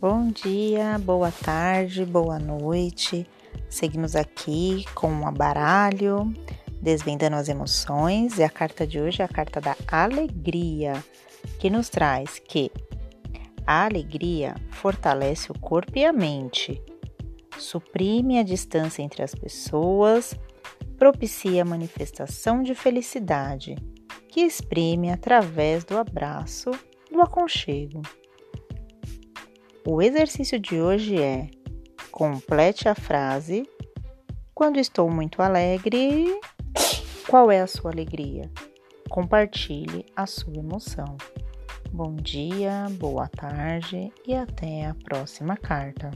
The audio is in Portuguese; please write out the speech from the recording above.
Bom dia, boa tarde, boa noite. Seguimos aqui com o baralho, desvendando as emoções, e a carta de hoje é a carta da alegria, que nos traz que a alegria fortalece o corpo e a mente, suprime a distância entre as pessoas, propicia a manifestação de felicidade, que exprime através do abraço, do aconchego. O exercício de hoje é: complete a frase. Quando estou muito alegre, qual é a sua alegria? Compartilhe a sua emoção. Bom dia, boa tarde e até a próxima carta.